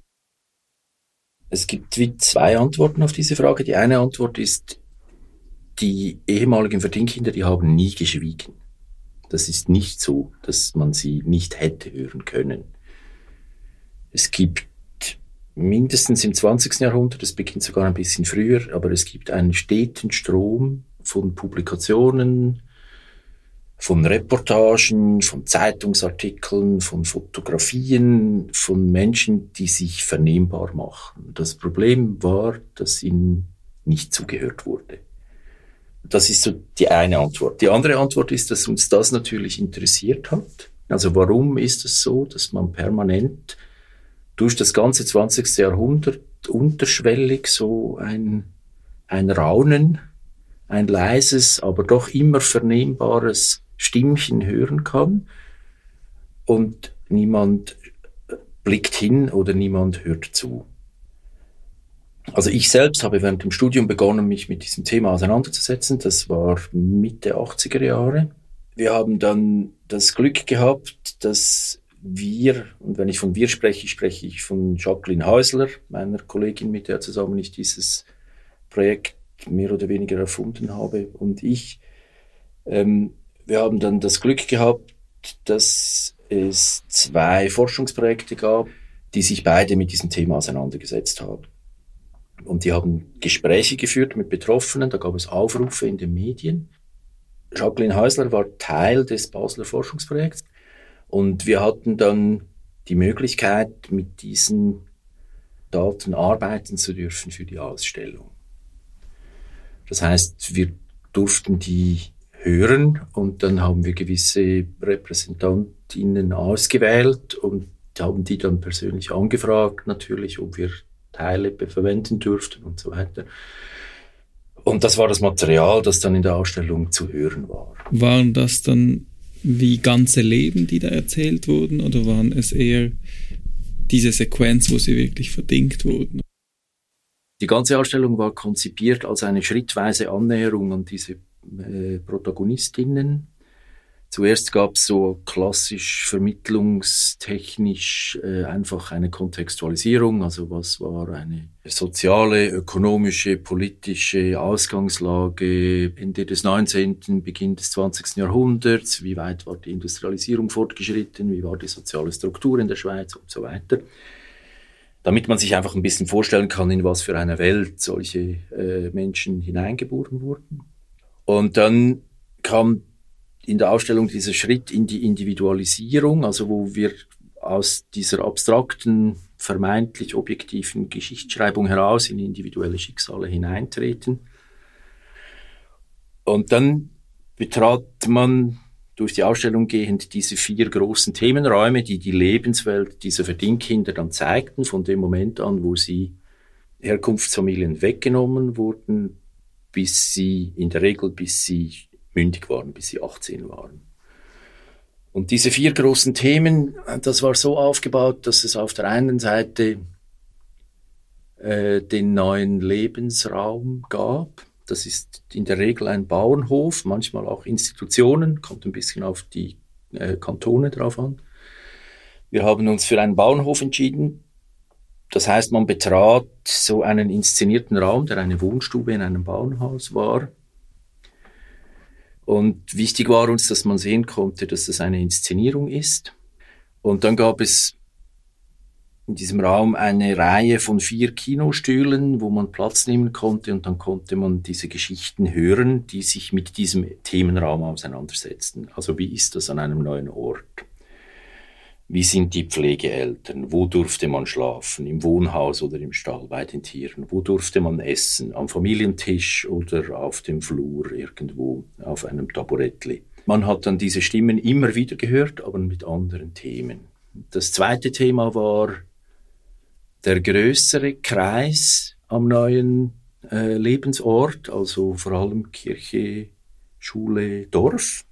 Es gibt wie zwei Antworten auf diese Frage. Die eine Antwort ist, die ehemaligen Verdingkinder, die haben nie geschwiegen. Das ist nicht so, dass man sie nicht hätte hören können. Es gibt mindestens im 20. Jahrhundert, das beginnt sogar ein bisschen früher, aber es gibt einen steten Strom von Publikationen, von Reportagen, von Zeitungsartikeln, von Fotografien, von Menschen, die sich vernehmbar machen. Das Problem war, dass ihnen nicht zugehört wurde. Das ist so die eine Antwort. Die andere Antwort ist, dass uns das natürlich interessiert hat. Also warum ist es so, dass man permanent durch das ganze 20. Jahrhundert unterschwellig so ein, ein Raunen, ein leises, aber doch immer vernehmbares Stimmchen hören kann und niemand blickt hin oder niemand hört zu. Also ich selbst habe während dem Studium begonnen, mich mit diesem Thema auseinanderzusetzen. Das war Mitte 80er Jahre. Wir haben dann das Glück gehabt, dass wir, und wenn ich von wir spreche, spreche ich von Jacqueline Häusler, meiner Kollegin, mit der zusammen ich dieses Projekt mehr oder weniger erfunden habe, und ich. Ähm, wir haben dann das Glück gehabt, dass es zwei Forschungsprojekte gab, die sich beide mit diesem Thema auseinandergesetzt haben. Und die haben Gespräche geführt mit Betroffenen, da gab es Aufrufe in den Medien. Jacqueline Häusler war Teil des Basler Forschungsprojekts und wir hatten dann die Möglichkeit, mit diesen Daten arbeiten zu dürfen für die Ausstellung. Das heißt, wir durften die hören und dann haben wir gewisse Repräsentantinnen ausgewählt und haben die dann persönlich angefragt, natürlich, ob wir Teile verwenden dürften und so weiter. Und das war das Material, das dann in der Ausstellung zu hören war. Waren das dann wie ganze Leben, die da erzählt wurden, oder waren es eher diese Sequenz, wo sie wirklich verdingt wurden? Die ganze Ausstellung war konzipiert als eine schrittweise Annäherung an diese äh, Protagonistinnen. Zuerst gab es so klassisch vermittlungstechnisch äh, einfach eine Kontextualisierung, also was war eine soziale, ökonomische, politische Ausgangslage Ende des 19., Beginn des 20. Jahrhunderts, wie weit war die Industrialisierung fortgeschritten, wie war die soziale Struktur in der Schweiz und so weiter. Damit man sich einfach ein bisschen vorstellen kann, in was für eine Welt solche äh, Menschen hineingeboren wurden. Und dann kam in der Ausstellung dieser Schritt in die Individualisierung, also wo wir aus dieser abstrakten, vermeintlich objektiven Geschichtsschreibung heraus in individuelle Schicksale hineintreten. Und dann betrat man durch die Ausstellung gehend diese vier großen Themenräume, die die Lebenswelt dieser Verdingkinder dann zeigten, von dem Moment an, wo sie Herkunftsfamilien weggenommen wurden, bis sie, in der Regel bis sie mündig waren, bis sie 18 waren. Und diese vier großen Themen, das war so aufgebaut, dass es auf der einen Seite äh, den neuen Lebensraum gab. Das ist in der Regel ein Bauernhof, manchmal auch Institutionen, kommt ein bisschen auf die äh, Kantone drauf an. Wir haben uns für einen Bauernhof entschieden. Das heißt, man betrat so einen inszenierten Raum, der eine Wohnstube in einem Bauernhaus war und wichtig war uns, dass man sehen konnte, dass das eine Inszenierung ist. Und dann gab es in diesem Raum eine Reihe von vier Kinostühlen, wo man Platz nehmen konnte und dann konnte man diese Geschichten hören, die sich mit diesem Themenraum auseinandersetzten. Also wie ist das an einem neuen Ort? Wie sind die Pflegeeltern? Wo durfte man schlafen? Im Wohnhaus oder im Stall bei den Tieren? Wo durfte man essen? Am Familientisch oder auf dem Flur irgendwo auf einem Taburettli? Man hat dann diese Stimmen immer wieder gehört, aber mit anderen Themen. Das zweite Thema war der größere Kreis am neuen äh, Lebensort, also vor allem Kirche, Schule, Dorf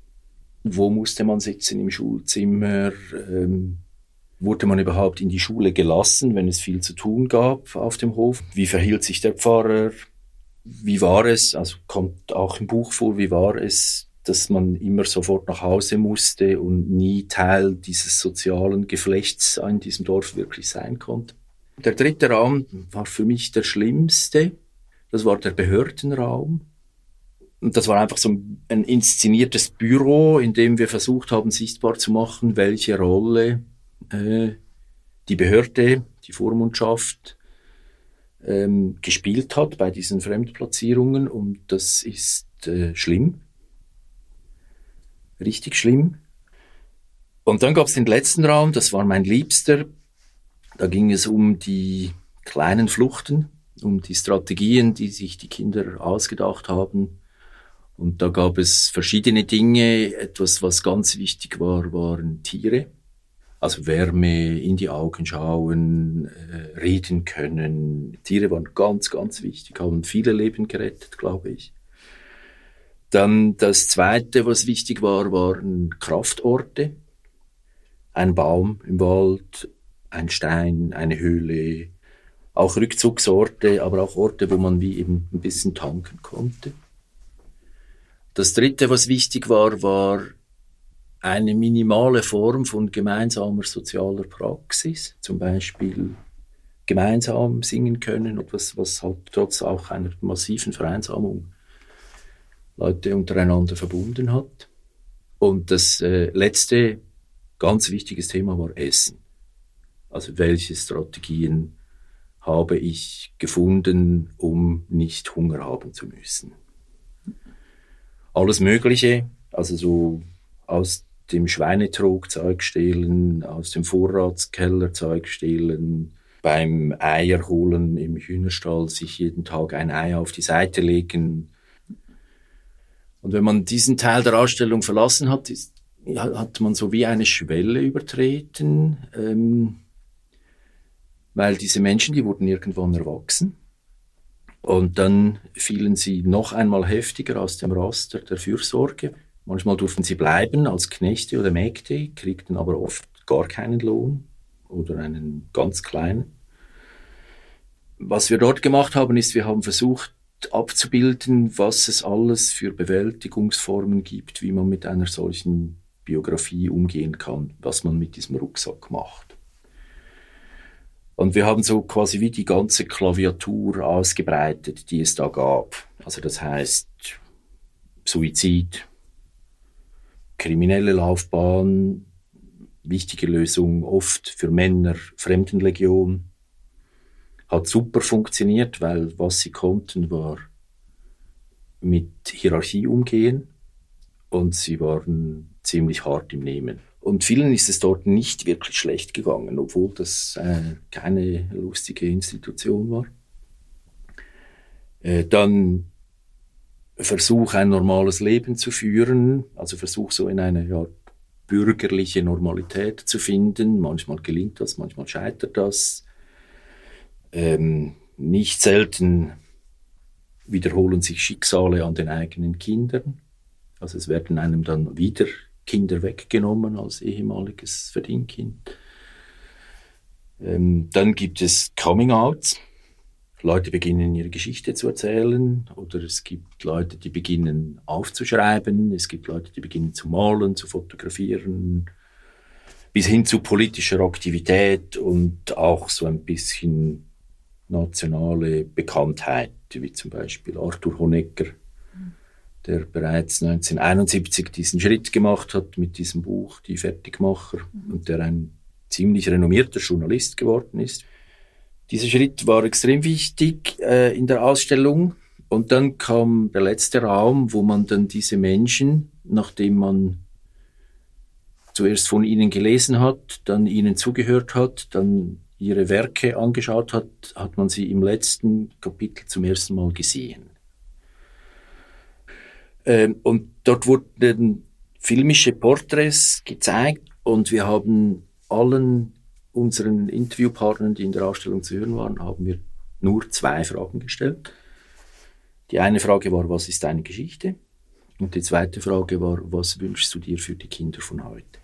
wo musste man sitzen im Schulzimmer? Ähm, wurde man überhaupt in die Schule gelassen, wenn es viel zu tun gab auf dem Hof? Wie verhielt sich der Pfarrer? Wie war es, also kommt auch im Buch vor, wie war es, dass man immer sofort nach Hause musste und nie Teil dieses sozialen Geflechts in diesem Dorf wirklich sein konnte? Der dritte Raum war für mich der schlimmste. Das war der Behördenraum. Und das war einfach so ein inszeniertes Büro, in dem wir versucht haben, sichtbar zu machen, welche Rolle äh, die Behörde, die Vormundschaft ähm, gespielt hat bei diesen Fremdplatzierungen. Und das ist äh, schlimm. Richtig schlimm. Und dann gab es den letzten Raum, das war mein Liebster. Da ging es um die kleinen Fluchten, um die Strategien, die sich die Kinder ausgedacht haben, und da gab es verschiedene Dinge. Etwas, was ganz wichtig war, waren Tiere. Also Wärme, in die Augen schauen, äh, reden können. Tiere waren ganz, ganz wichtig, haben viele Leben gerettet, glaube ich. Dann das Zweite, was wichtig war, waren Kraftorte. Ein Baum im Wald, ein Stein, eine Höhle, auch Rückzugsorte, aber auch Orte, wo man wie eben ein bisschen tanken konnte. Das Dritte, was wichtig war, war eine minimale Form von gemeinsamer sozialer Praxis, zum Beispiel gemeinsam singen können, etwas, was halt trotz auch einer massiven Vereinsamung Leute untereinander verbunden hat. Und das äh, letzte ganz wichtiges Thema war Essen. Also welche Strategien habe ich gefunden, um nicht Hunger haben zu müssen alles Mögliche, also so aus dem Schweinetrog Zeug stehlen, aus dem Vorratskeller Zeug stehlen, beim Eier holen im Hühnerstall sich jeden Tag ein Ei auf die Seite legen. Und wenn man diesen Teil der Ausstellung verlassen hat, ist, hat man so wie eine Schwelle übertreten. Ähm, weil diese Menschen, die wurden irgendwann erwachsen und dann fielen sie noch einmal heftiger aus dem Raster der Fürsorge. Manchmal durften sie bleiben als Knechte oder Mägde, kriegten aber oft gar keinen Lohn oder einen ganz kleinen. Was wir dort gemacht haben, ist, wir haben versucht abzubilden, was es alles für Bewältigungsformen gibt, wie man mit einer solchen Biografie umgehen kann, was man mit diesem Rucksack macht. Und wir haben so quasi wie die ganze Klaviatur ausgebreitet, die es da gab. Also das heißt Suizid, kriminelle Laufbahn, wichtige Lösung oft für Männer, Fremdenlegion. Hat super funktioniert, weil was sie konnten war mit Hierarchie umgehen und sie waren ziemlich hart im Nehmen. Und vielen ist es dort nicht wirklich schlecht gegangen, obwohl das äh, keine lustige Institution war. Äh, dann Versuch, ein normales Leben zu führen, also Versuch, so in eine ja, bürgerliche Normalität zu finden. Manchmal gelingt das, manchmal scheitert das. Ähm, nicht selten wiederholen sich Schicksale an den eigenen Kindern. Also es werden einem dann wieder Kinder weggenommen als ehemaliges Verdingkind. Ähm, dann gibt es Coming-outs. Leute beginnen ihre Geschichte zu erzählen oder es gibt Leute, die beginnen aufzuschreiben, es gibt Leute, die beginnen zu malen, zu fotografieren, bis hin zu politischer Aktivität und auch so ein bisschen nationale Bekanntheit, wie zum Beispiel Arthur Honegger, der bereits 1971 diesen Schritt gemacht hat mit diesem Buch Die Fertigmacher mhm. und der ein ziemlich renommierter Journalist geworden ist. Dieser Schritt war extrem wichtig äh, in der Ausstellung. Und dann kam der letzte Raum, wo man dann diese Menschen, nachdem man zuerst von ihnen gelesen hat, dann ihnen zugehört hat, dann ihre Werke angeschaut hat, hat man sie im letzten Kapitel zum ersten Mal gesehen. Ähm, und dort wurden filmische Porträts gezeigt und wir haben allen unseren Interviewpartnern, die in der Ausstellung zu hören waren, haben wir nur zwei Fragen gestellt. Die eine Frage war, was ist deine Geschichte? Und die zweite Frage war, was wünschst du dir für die Kinder von heute?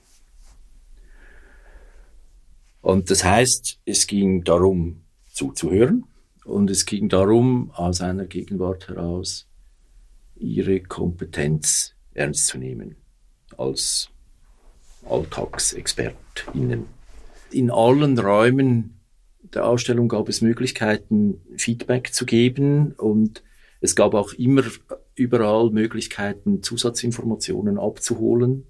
Und das heißt, es ging darum, zuzuhören und es ging darum, aus einer Gegenwart heraus ihre Kompetenz ernst zu nehmen als AlltagsexpertInnen. In allen Räumen der Ausstellung gab es Möglichkeiten, Feedback zu geben und es gab auch immer überall Möglichkeiten, Zusatzinformationen abzuholen,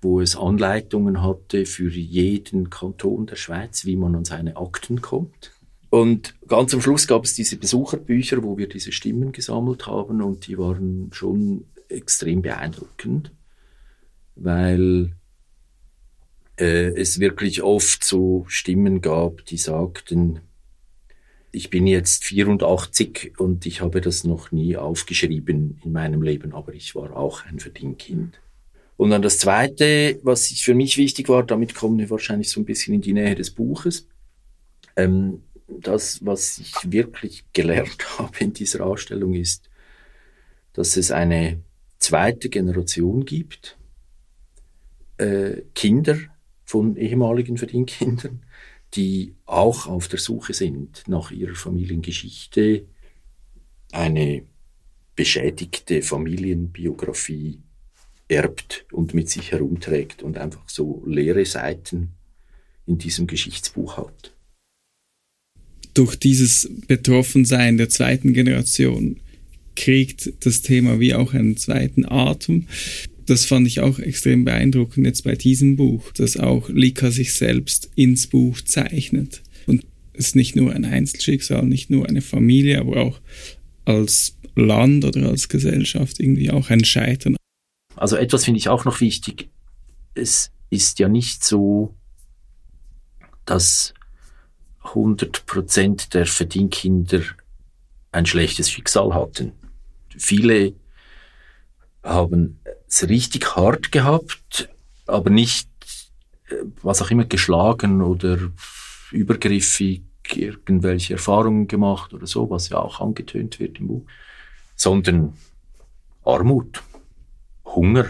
wo es Anleitungen hatte für jeden Kanton der Schweiz, wie man an seine Akten kommt. Und ganz am Schluss gab es diese Besucherbücher, wo wir diese Stimmen gesammelt haben und die waren schon extrem beeindruckend, weil äh, es wirklich oft so Stimmen gab, die sagten, ich bin jetzt 84 und ich habe das noch nie aufgeschrieben in meinem Leben, aber ich war auch ein Verdingkind. Und dann das Zweite, was für mich wichtig war, damit kommen wir wahrscheinlich so ein bisschen in die Nähe des Buches. Ähm, das, was ich wirklich gelernt habe in dieser Ausstellung, ist, dass es eine zweite Generation gibt, äh, Kinder von ehemaligen Verdienkindern, die auch auf der Suche sind nach ihrer Familiengeschichte, eine beschädigte Familienbiografie erbt und mit sich herumträgt und einfach so leere Seiten in diesem Geschichtsbuch hat durch dieses Betroffensein der zweiten Generation kriegt das Thema wie auch einen zweiten Atem. Das fand ich auch extrem beeindruckend jetzt bei diesem Buch, dass auch Lika sich selbst ins Buch zeichnet. Und es ist nicht nur ein Einzelschicksal, nicht nur eine Familie, aber auch als Land oder als Gesellschaft irgendwie auch ein Scheitern. Also etwas finde ich auch noch wichtig. Es ist ja nicht so, dass 100 Prozent der Verdienkinder ein schlechtes Schicksal hatten. Viele haben es richtig hart gehabt, aber nicht, äh, was auch immer, geschlagen oder übergriffig irgendwelche Erfahrungen gemacht oder so, was ja auch angetönt wird im Buch, sondern Armut, Hunger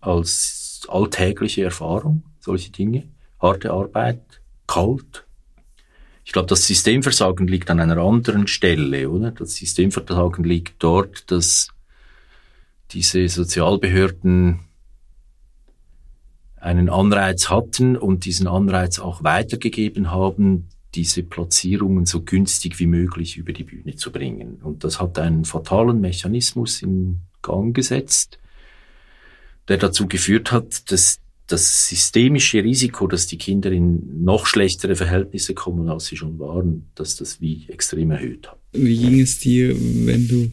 als alltägliche Erfahrung, solche Dinge, harte Arbeit, kalt. Ich glaube, das Systemversagen liegt an einer anderen Stelle, oder? Das Systemversagen liegt dort, dass diese Sozialbehörden einen Anreiz hatten und diesen Anreiz auch weitergegeben haben, diese Platzierungen so günstig wie möglich über die Bühne zu bringen. Und das hat einen fatalen Mechanismus in Gang gesetzt, der dazu geführt hat, dass das systemische Risiko, dass die Kinder in noch schlechtere Verhältnisse kommen, als sie schon waren, dass das wie extrem erhöht hat. Wie ging es dir, wenn du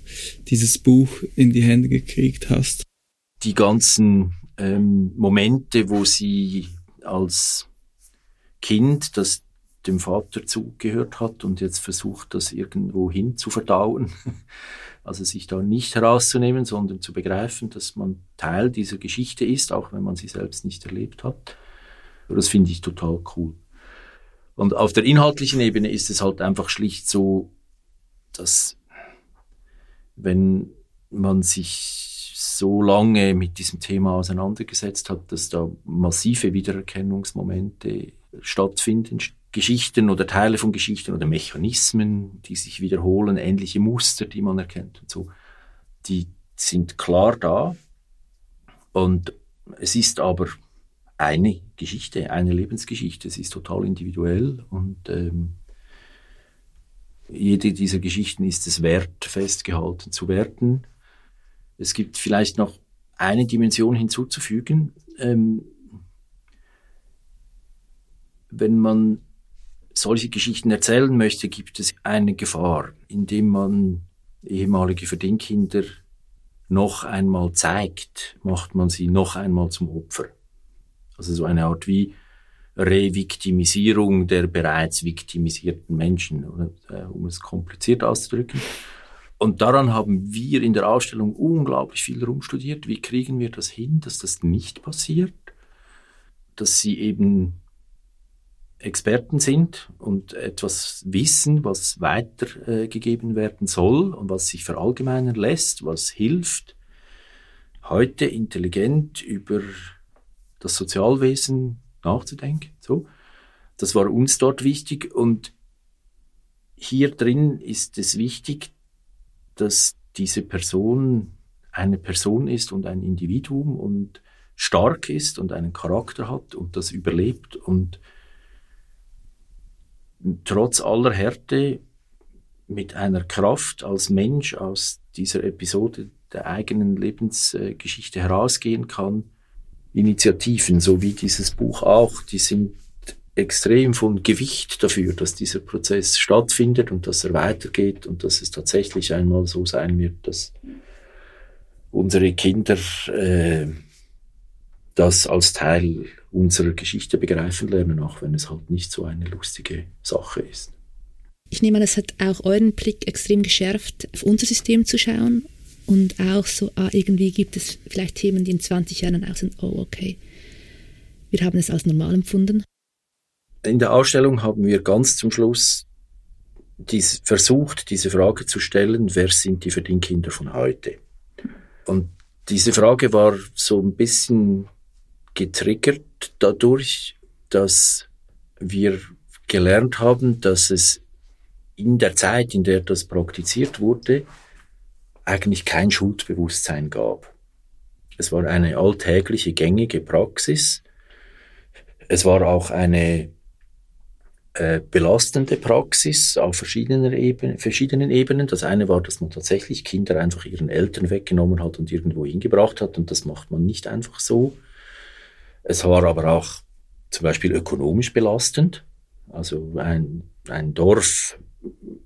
dieses Buch in die Hände gekriegt hast? Die ganzen ähm, Momente, wo sie als Kind, das dem Vater zugehört hat und jetzt versucht, das irgendwo hin zu verdauen. Also sich da nicht herauszunehmen, sondern zu begreifen, dass man Teil dieser Geschichte ist, auch wenn man sie selbst nicht erlebt hat. Das finde ich total cool. Und auf der inhaltlichen Ebene ist es halt einfach schlicht so, dass wenn man sich so lange mit diesem Thema auseinandergesetzt hat, dass da massive Wiedererkennungsmomente stattfinden, Geschichten oder Teile von Geschichten oder Mechanismen, die sich wiederholen, ähnliche Muster, die man erkennt und so, die sind klar da. Und es ist aber eine Geschichte, eine Lebensgeschichte. Es ist total individuell und ähm, jede dieser Geschichten ist es wert, festgehalten zu werden. Es gibt vielleicht noch eine Dimension hinzuzufügen. Ähm, wenn man solche Geschichten erzählen möchte, gibt es eine Gefahr, indem man ehemalige Verdingkinder noch einmal zeigt, macht man sie noch einmal zum Opfer. Also so eine Art wie Reviktimisierung der bereits viktimisierten Menschen, äh, um es kompliziert auszudrücken. Und daran haben wir in der Ausstellung unglaublich viel rumstudiert. Wie kriegen wir das hin, dass das nicht passiert? Dass sie eben Experten sind und etwas wissen, was weitergegeben äh, werden soll und was sich verallgemeinern lässt, was hilft, heute intelligent über das Sozialwesen nachzudenken. So, das war uns dort wichtig und hier drin ist es wichtig, dass diese Person eine Person ist und ein Individuum und stark ist und einen Charakter hat und das überlebt und trotz aller Härte mit einer Kraft als Mensch aus dieser Episode der eigenen Lebensgeschichte herausgehen kann. Initiativen, so wie dieses Buch auch, die sind extrem von Gewicht dafür, dass dieser Prozess stattfindet und dass er weitergeht und dass es tatsächlich einmal so sein wird, dass unsere Kinder äh, das als Teil unserer Geschichte begreifen lernen, auch wenn es halt nicht so eine lustige Sache ist. Ich nehme an, es hat auch euren Blick extrem geschärft, auf unser System zu schauen und auch so, ah, irgendwie gibt es vielleicht Themen, die in 20 Jahren auch sind, oh, okay, wir haben es als normal empfunden. In der Ausstellung haben wir ganz zum Schluss dies, versucht, diese Frage zu stellen, wer sind die Verdingkinder von heute? Und diese Frage war so ein bisschen getriggert dadurch, dass wir gelernt haben, dass es in der Zeit, in der das praktiziert wurde, eigentlich kein Schuldbewusstsein gab. Es war eine alltägliche, gängige Praxis. Es war auch eine äh, belastende Praxis auf verschiedenen Ebenen, verschiedenen Ebenen. Das eine war, dass man tatsächlich Kinder einfach ihren Eltern weggenommen hat und irgendwo hingebracht hat. Und das macht man nicht einfach so. Es war aber auch zum Beispiel ökonomisch belastend. Also ein, ein Dorf,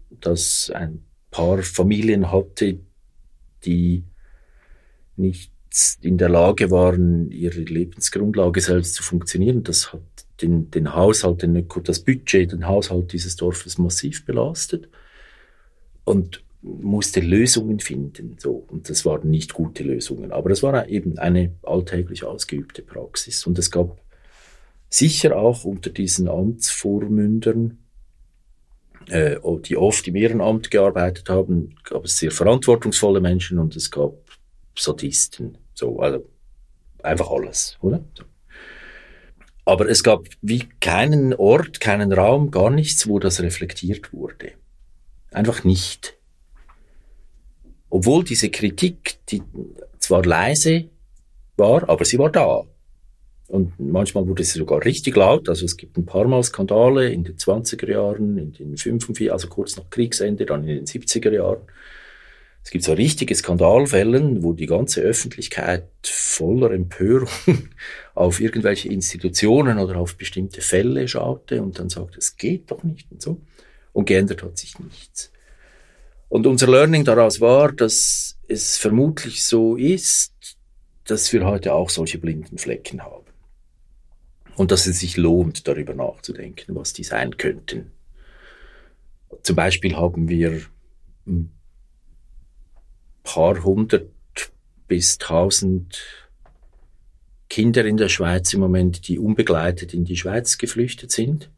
das ein paar Familien hatte, die nicht in der Lage waren, ihre Lebensgrundlage selbst zu funktionieren. Das hat den, den Haushalt, den, das Budget, den Haushalt dieses Dorfes massiv belastet und musste Lösungen finden. So. Und das waren nicht gute Lösungen. Aber es war eben eine alltäglich ausgeübte Praxis. Und es gab sicher auch unter diesen Amtsvormündern äh, die oft im Ehrenamt gearbeitet haben, gab es sehr verantwortungsvolle Menschen und es gab Sadisten. So, also einfach alles, oder? So. Aber es gab wie keinen Ort, keinen Raum, gar nichts, wo das reflektiert wurde. Einfach nicht. Obwohl diese Kritik, die zwar leise war, aber sie war da. Und manchmal wurde sie sogar richtig laut. Also es gibt ein paar Mal Skandale in den 20er Jahren, in den 45, also kurz nach Kriegsende, dann in den 70er Jahren. Es gibt so richtige Skandalfälle, wo die ganze Öffentlichkeit voller Empörung auf irgendwelche Institutionen oder auf bestimmte Fälle schaute und dann sagte, es geht doch nicht und so. Und geändert hat sich nichts. Und unser Learning daraus war, dass es vermutlich so ist, dass wir heute auch solche blinden Flecken haben. Und dass es sich lohnt, darüber nachzudenken, was die sein könnten. Zum Beispiel haben wir ein paar hundert bis tausend Kinder in der Schweiz im Moment, die unbegleitet in die Schweiz geflüchtet sind.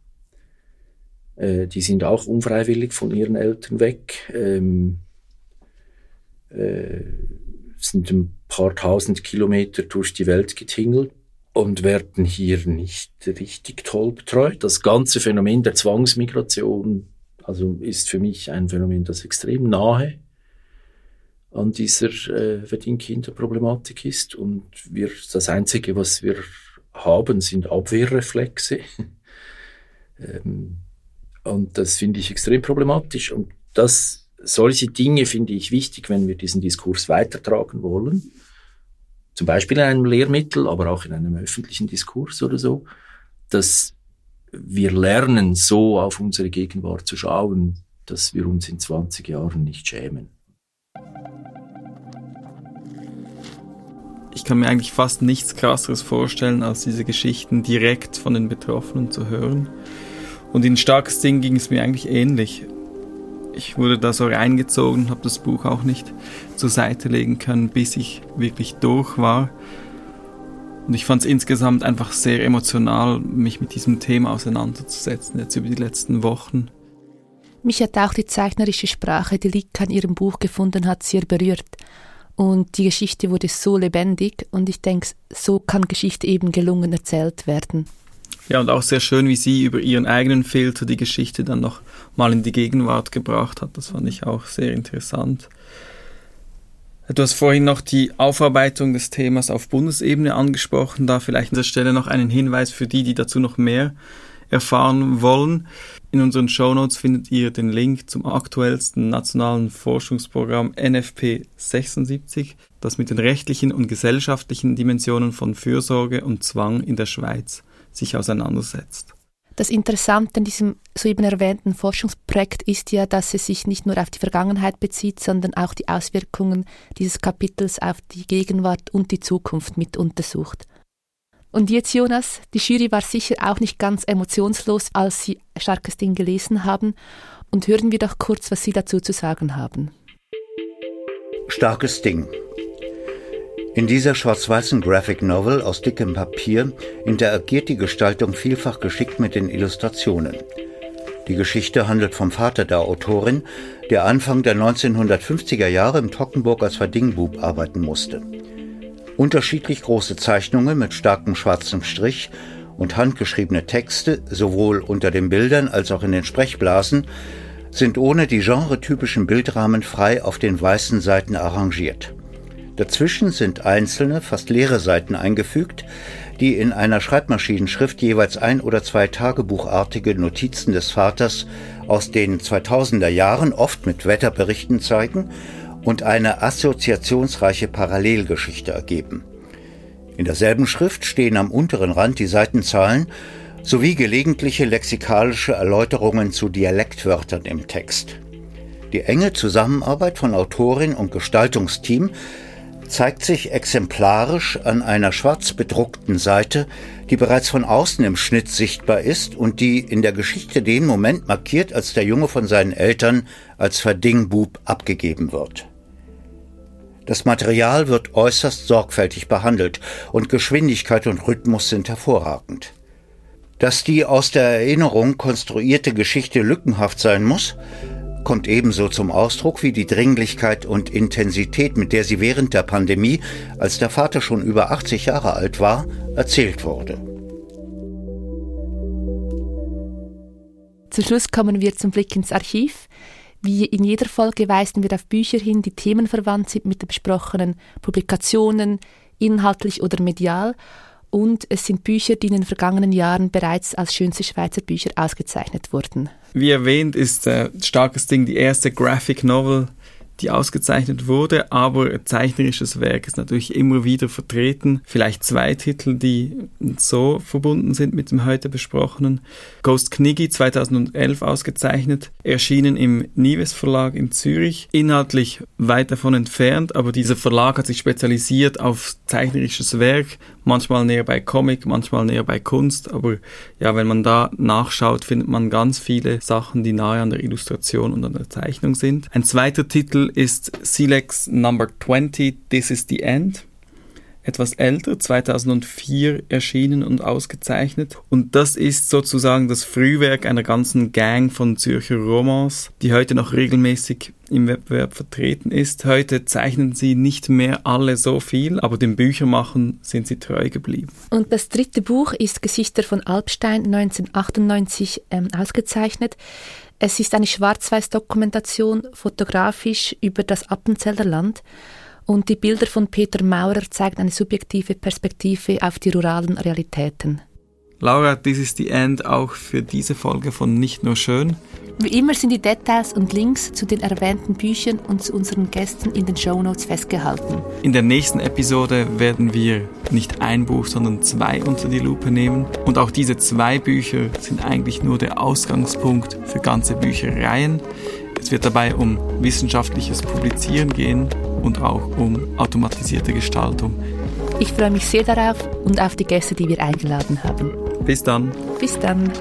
Äh, die sind auch unfreiwillig von ihren Eltern weg. Ähm, äh, sind ein paar tausend Kilometer durch die Welt getingelt und werden hier nicht richtig toll betreut. Das ganze Phänomen der Zwangsmigration also ist für mich ein Phänomen, das extrem nahe an dieser äh, Verdingkinderproblematik ist. Und wir, das Einzige, was wir haben, sind Abwehrreflexe. ähm, und das finde ich extrem problematisch. Und das, solche Dinge finde ich wichtig, wenn wir diesen Diskurs weitertragen wollen. Zum Beispiel in einem Lehrmittel, aber auch in einem öffentlichen Diskurs oder so, dass wir lernen, so auf unsere Gegenwart zu schauen, dass wir uns in 20 Jahren nicht schämen. Ich kann mir eigentlich fast nichts krasseres vorstellen, als diese Geschichten direkt von den Betroffenen zu hören. Und in Starkes Ding ging es mir eigentlich ähnlich. Ich wurde da so reingezogen, habe das Buch auch nicht zur Seite legen können, bis ich wirklich durch war. Und ich fand es insgesamt einfach sehr emotional, mich mit diesem Thema auseinanderzusetzen, jetzt über die letzten Wochen. Mich hat auch die zeichnerische Sprache, die Lika in ihrem Buch gefunden hat, sehr berührt. Und die Geschichte wurde so lebendig und ich denke, so kann Geschichte eben gelungen erzählt werden. Ja, und auch sehr schön, wie sie über ihren eigenen Filter die Geschichte dann noch mal in die Gegenwart gebracht hat. Das fand ich auch sehr interessant. Du hast vorhin noch die Aufarbeitung des Themas auf Bundesebene angesprochen. Da vielleicht an dieser Stelle noch einen Hinweis für die, die dazu noch mehr erfahren wollen. In unseren Shownotes findet ihr den Link zum aktuellsten nationalen Forschungsprogramm NFP 76, das mit den rechtlichen und gesellschaftlichen Dimensionen von Fürsorge und Zwang in der Schweiz sich auseinandersetzt. Das Interessante an diesem soeben erwähnten Forschungsprojekt ist ja, dass es sich nicht nur auf die Vergangenheit bezieht, sondern auch die Auswirkungen dieses Kapitels auf die Gegenwart und die Zukunft mit untersucht. Und jetzt, Jonas, die Jury war sicher auch nicht ganz emotionslos, als sie Starkes Ding gelesen haben. Und hören wir doch kurz, was Sie dazu zu sagen haben. Starkes Ding in dieser schwarz-weißen Graphic Novel aus dickem Papier interagiert die Gestaltung vielfach geschickt mit den Illustrationen. Die Geschichte handelt vom Vater der Autorin, der Anfang der 1950er Jahre im Tockenburg als Verdingbub arbeiten musste. Unterschiedlich große Zeichnungen mit starkem schwarzem Strich und handgeschriebene Texte, sowohl unter den Bildern als auch in den Sprechblasen, sind ohne die genretypischen Bildrahmen frei auf den weißen Seiten arrangiert. Dazwischen sind einzelne, fast leere Seiten eingefügt, die in einer Schreibmaschinenschrift jeweils ein oder zwei tagebuchartige Notizen des Vaters aus den 2000er Jahren oft mit Wetterberichten zeigen und eine assoziationsreiche Parallelgeschichte ergeben. In derselben Schrift stehen am unteren Rand die Seitenzahlen sowie gelegentliche lexikalische Erläuterungen zu Dialektwörtern im Text. Die enge Zusammenarbeit von Autorin und Gestaltungsteam zeigt sich exemplarisch an einer schwarz bedruckten Seite, die bereits von außen im Schnitt sichtbar ist und die in der Geschichte den Moment markiert, als der Junge von seinen Eltern als Verdingbub abgegeben wird. Das Material wird äußerst sorgfältig behandelt und Geschwindigkeit und Rhythmus sind hervorragend. Dass die aus der Erinnerung konstruierte Geschichte lückenhaft sein muss, kommt ebenso zum Ausdruck wie die Dringlichkeit und Intensität, mit der sie während der Pandemie, als der Vater schon über 80 Jahre alt war, erzählt wurde. Zum Schluss kommen wir zum Blick ins Archiv. Wie in jeder Folge weisen wir auf Bücher hin, die themenverwandt sind mit den besprochenen Publikationen, inhaltlich oder medial. Und es sind Bücher, die in den vergangenen Jahren bereits als schönste Schweizer Bücher ausgezeichnet wurden. Wie erwähnt ist äh, Starkes Ding die erste Graphic Novel die ausgezeichnet wurde, aber zeichnerisches Werk ist natürlich immer wieder vertreten. Vielleicht zwei Titel, die so verbunden sind mit dem heute besprochenen. Ghost Kniggy 2011 ausgezeichnet, erschienen im Nives Verlag in Zürich, inhaltlich weit davon entfernt, aber dieser Verlag hat sich spezialisiert auf zeichnerisches Werk, manchmal näher bei Comic, manchmal näher bei Kunst, aber ja, wenn man da nachschaut, findet man ganz viele Sachen, die nahe an der Illustration und an der Zeichnung sind. Ein zweiter Titel ist Silex Number 20, This is the End etwas älter, 2004 erschienen und ausgezeichnet. Und das ist sozusagen das Frühwerk einer ganzen Gang von Zürcher Romans, die heute noch regelmäßig im Wettbewerb vertreten ist. Heute zeichnen sie nicht mehr alle so viel, aber dem Büchermachen sind sie treu geblieben. Und das dritte Buch ist Gesichter von Alpstein 1998 ähm, ausgezeichnet. Es ist eine Schwarz-Weiß-Dokumentation fotografisch über das Appenzeller Land und die Bilder von Peter Maurer zeigen eine subjektive Perspektive auf die ruralen Realitäten. Laura, dies ist die End auch für diese Folge von Nicht nur schön. Wie immer sind die Details und Links zu den erwähnten Büchern und zu unseren Gästen in den Shownotes festgehalten. In der nächsten Episode werden wir nicht ein Buch, sondern zwei unter die Lupe nehmen. Und auch diese zwei Bücher sind eigentlich nur der Ausgangspunkt für ganze Büchereien. Es wird dabei um wissenschaftliches Publizieren gehen und auch um automatisierte Gestaltung. Ich freue mich sehr darauf und auf die Gäste, die wir eingeladen haben. Bis dann. Bis dann.